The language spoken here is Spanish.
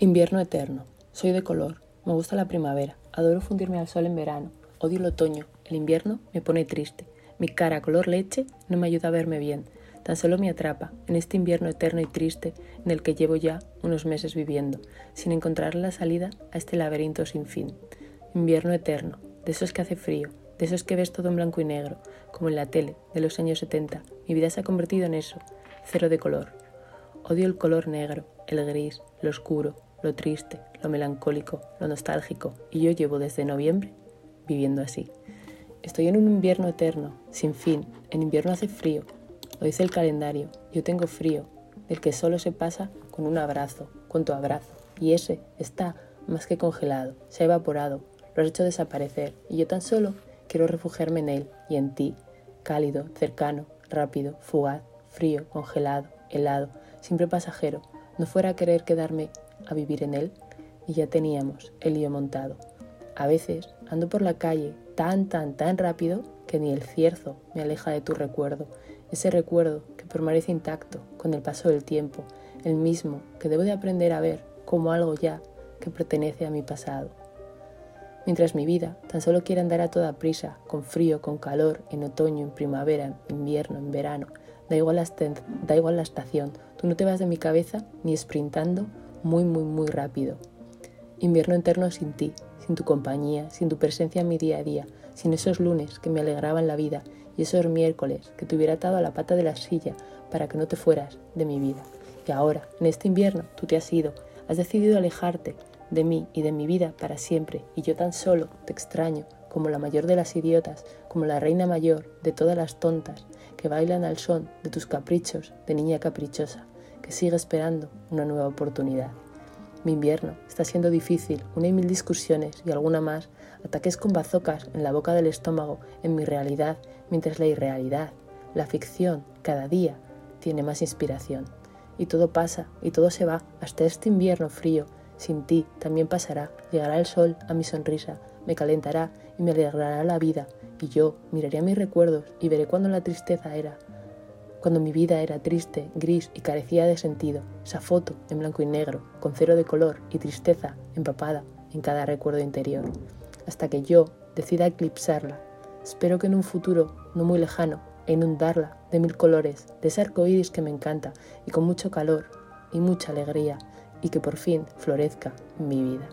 Invierno eterno. Soy de color. Me gusta la primavera. Adoro fundirme al sol en verano. Odio el otoño. El invierno me pone triste. Mi cara color leche no me ayuda a verme bien. Tan solo me atrapa en este invierno eterno y triste en el que llevo ya unos meses viviendo, sin encontrar la salida a este laberinto sin fin. Invierno eterno, de esos que hace frío, de esos que ves todo en blanco y negro, como en la tele de los años 70. Mi vida se ha convertido en eso, cero de color. Odio el color negro, el gris, lo oscuro, lo triste, lo melancólico, lo nostálgico, y yo llevo desde noviembre viviendo así. Estoy en un invierno eterno, sin fin, en invierno hace frío, lo dice el calendario, yo tengo frío, del que solo se pasa con un abrazo, con tu abrazo, y ese está más que congelado, se ha evaporado, lo has hecho desaparecer, y yo tan solo quiero refugiarme en él y en ti, cálido, cercano, rápido, fugaz, frío, congelado, helado, siempre pasajero, no fuera a querer quedarme a vivir en él y ya teníamos el lío montado. A veces ando por la calle tan, tan, tan rápido que ni el cierzo me aleja de tu recuerdo, ese recuerdo que permanece intacto con el paso del tiempo, el mismo que debo de aprender a ver como algo ya que pertenece a mi pasado. Mientras mi vida tan solo quiere andar a toda prisa, con frío, con calor, en otoño, en primavera, en invierno, en verano, da igual la, estación, tú no te vas de mi cabeza ni sprintando muy, muy, muy rápido. Invierno eterno sin ti, sin tu compañía, sin tu presencia en mi día a día, sin esos lunes que me alegraban la vida y esos miércoles que te hubiera atado a la pata de la silla para que no te fueras de mi vida. Y ahora, en este invierno, tú te has ido, has decidido alejarte de mí y de mi vida para siempre, y yo tan solo te extraño como la mayor de las idiotas, como la reina mayor de todas las tontas que bailan al son de tus caprichos de niña caprichosa que sigue esperando una nueva oportunidad. Mi invierno está siendo difícil, una y mil discusiones y alguna más, ataques con bazocas en la boca del estómago en mi realidad, mientras la irrealidad, la ficción, cada día tiene más inspiración. Y todo pasa y todo se va hasta este invierno frío. Sin ti también pasará, llegará el sol a mi sonrisa, me calentará y me alegrará la vida, y yo miraré a mis recuerdos y veré cuando la tristeza era cuando mi vida era triste, gris y carecía de sentido, esa foto en blanco y negro, con cero de color y tristeza empapada en cada recuerdo interior, hasta que yo decida eclipsarla. Espero que en un futuro no muy lejano e inundarla de mil colores, de ese arco iris que me encanta y con mucho calor y mucha alegría, y que por fin florezca mi vida.